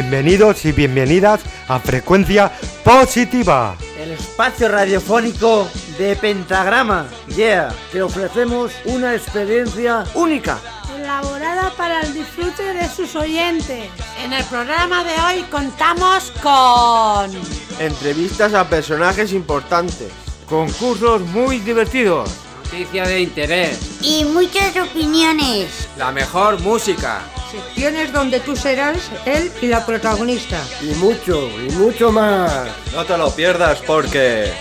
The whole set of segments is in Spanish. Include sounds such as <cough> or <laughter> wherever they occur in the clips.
Bienvenidos y bienvenidas a Frecuencia Positiva. El espacio radiofónico de Pentagrama. Yeah, te ofrecemos una experiencia única. Elaborada para el disfrute de sus oyentes. En el programa de hoy contamos con... Entrevistas a personajes importantes. Concursos muy divertidos. Noticia de interés. Y muchas opiniones. La mejor música. Secciones donde tú serás él y la protagonista. Y mucho, y mucho más. No te lo pierdas porque...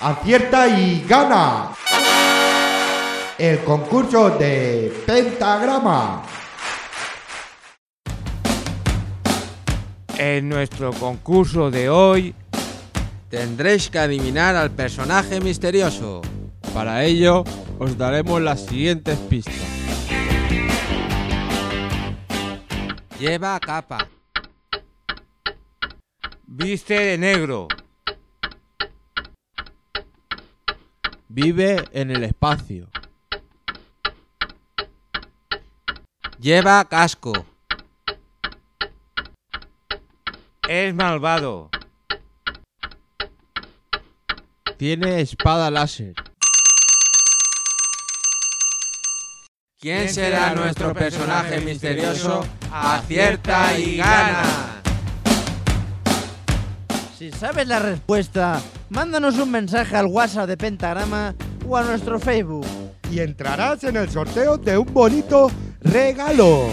acierta y gana el concurso de pentagrama. En nuestro concurso de hoy tendréis que adivinar al personaje misterioso. Para ello os daremos las siguientes pistas. Lleva capa. Viste de negro. Vive en el espacio. Lleva casco. Es malvado. Tiene espada láser. ¿Quién será nuestro personaje misterioso? Acierta y gana. Si sabes la respuesta, mándanos un mensaje al WhatsApp de Pentagrama o a nuestro Facebook. Y entrarás en el sorteo de un bonito regalo.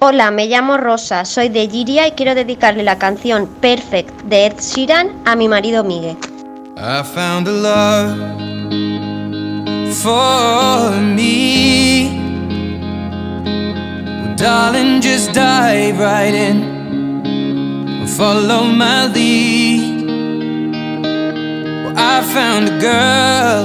Hola, me llamo Rosa, soy de Giria y quiero dedicarle la canción Perfect de Ed Sheeran a mi marido Miguel. I found a love for me. Well, darling, just dive right in. Follow my lead. Well, I found a girl,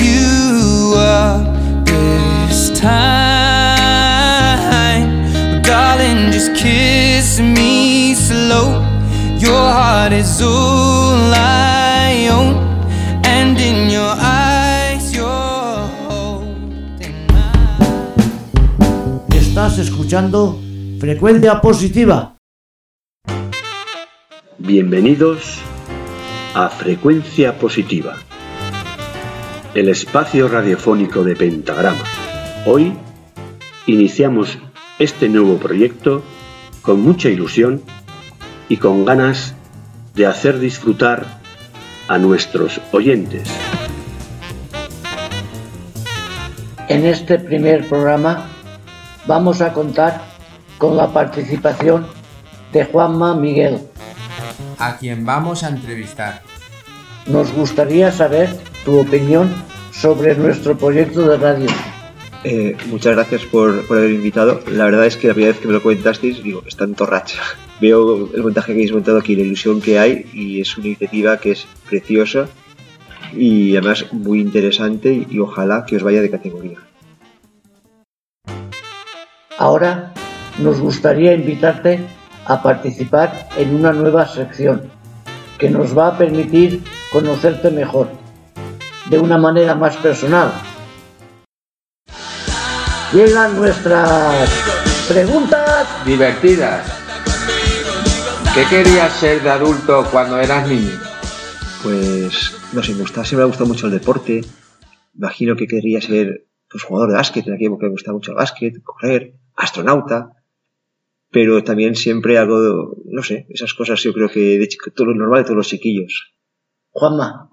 Your heart is all I own, and in your eyes, you're holding Estás escuchando Frecuencia Positiva. Bienvenidos a Frecuencia Positiva, el espacio radiofónico de Pentagrama. Hoy iniciamos este nuevo proyecto con mucha ilusión y con ganas de hacer disfrutar a nuestros oyentes. En este primer programa vamos a contar con la participación de Juanma Miguel. A quien vamos a entrevistar. Nos gustaría saber tu opinión sobre nuestro proyecto de radio. Eh, muchas gracias por, por, haber invitado. La verdad es que la primera vez que me lo comentasteis, digo, está en torracha. Veo el montaje que habéis montado aquí, la ilusión que hay, y es una iniciativa que es preciosa y además muy interesante y, ojalá que os vaya de categoría. Ahora nos gustaría invitarte a participar en una nueva sección que nos va a permitir conocerte mejor, de una manera más personal. Llegan nuestras preguntas divertidas. ¿Qué querías ser de adulto cuando eras niño? Pues, no sé, me gusta, siempre me ha gustado mucho el deporte. Imagino que querría ser pues, jugador de básquet, en aquella época me gustaba mucho el básquet, correr, astronauta pero también siempre algo, no sé, esas cosas yo creo que de chico, todo lo normal de todos los chiquillos. Juanma,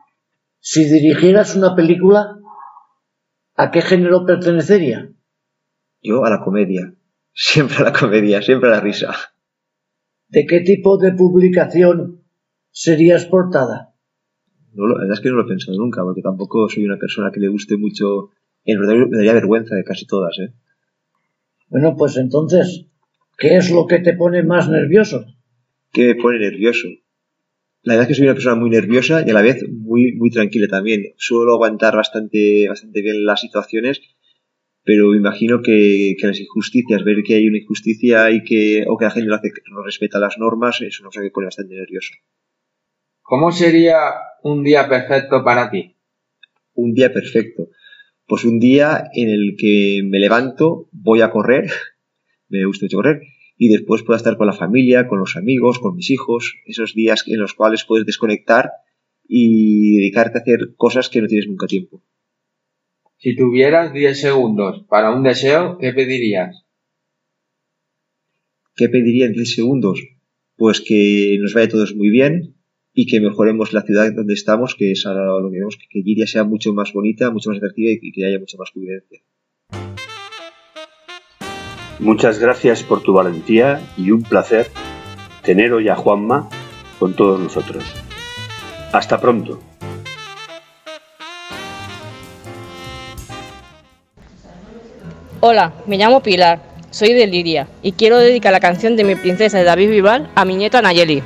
si dirigieras una película, ¿a qué género pertenecería? Yo a la comedia, siempre a la comedia, siempre a la risa. ¿De qué tipo de publicación serías portada? No, la verdad es que no lo he pensado nunca, porque tampoco soy una persona que le guste mucho. En verdad me daría vergüenza de casi todas, ¿eh? Bueno, pues entonces, ¿qué es lo que te pone más nervioso? ¿Qué me pone nervioso? La verdad es que soy una persona muy nerviosa y a la vez muy, muy tranquila también. Suelo aguantar bastante, bastante bien las situaciones, pero imagino que, que las injusticias, ver que hay una injusticia y que, o que la gente no, hace, no respeta las normas, es una cosa que pone bastante nervioso. ¿Cómo sería un día perfecto para ti? Un día perfecto. Pues un día en el que me levanto, voy a correr, <laughs> me gusta mucho correr, y después puedo estar con la familia, con los amigos, con mis hijos, esos días en los cuales puedes desconectar y dedicarte a hacer cosas que no tienes nunca tiempo. Si tuvieras 10 segundos para un deseo, ¿qué pedirías? ¿Qué pediría en 10 segundos? Pues que nos vaya todos muy bien y que mejoremos la ciudad donde estamos, que es ahora lo que vemos, que, que Giria sea mucho más bonita, mucho más atractiva y que haya mucha más convivencia. Muchas gracias por tu valentía y un placer tener hoy a Juanma con todos nosotros. Hasta pronto. Hola, me llamo Pilar, soy de Liria y quiero dedicar la canción de mi princesa de David Vival a mi nieta Nayeli.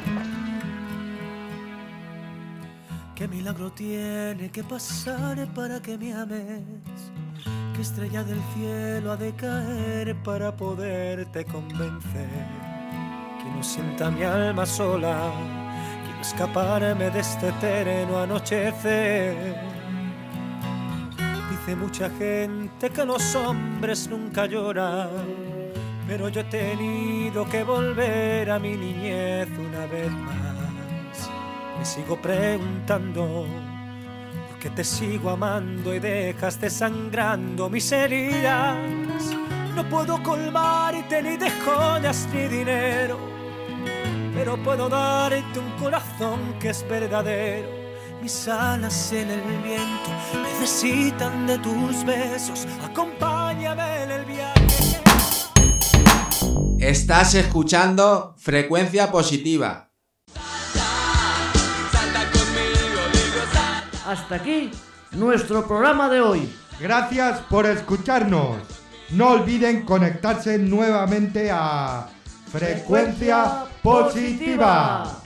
¿Qué milagro tiene que pasar para que me ames? ¿Qué estrella del cielo ha de caer para poderte convencer? Que no sienta mi alma sola, quiero escaparme de este eterno anochecer. Dice mucha gente que los hombres nunca lloran, pero yo he tenido que volver a mi niñez una vez más. Me sigo preguntando por qué te sigo amando y dejaste sangrando mis heridas. No puedo colmarte ni de joyas ni dinero, pero puedo darte un corazón que es verdadero mis alas en el viento necesitan de tus besos. Acompáñame en el viaje. Estás escuchando Frecuencia Positiva. Hasta aquí nuestro programa de hoy. Gracias por escucharnos. No olviden conectarse nuevamente a Frecuencia Positiva.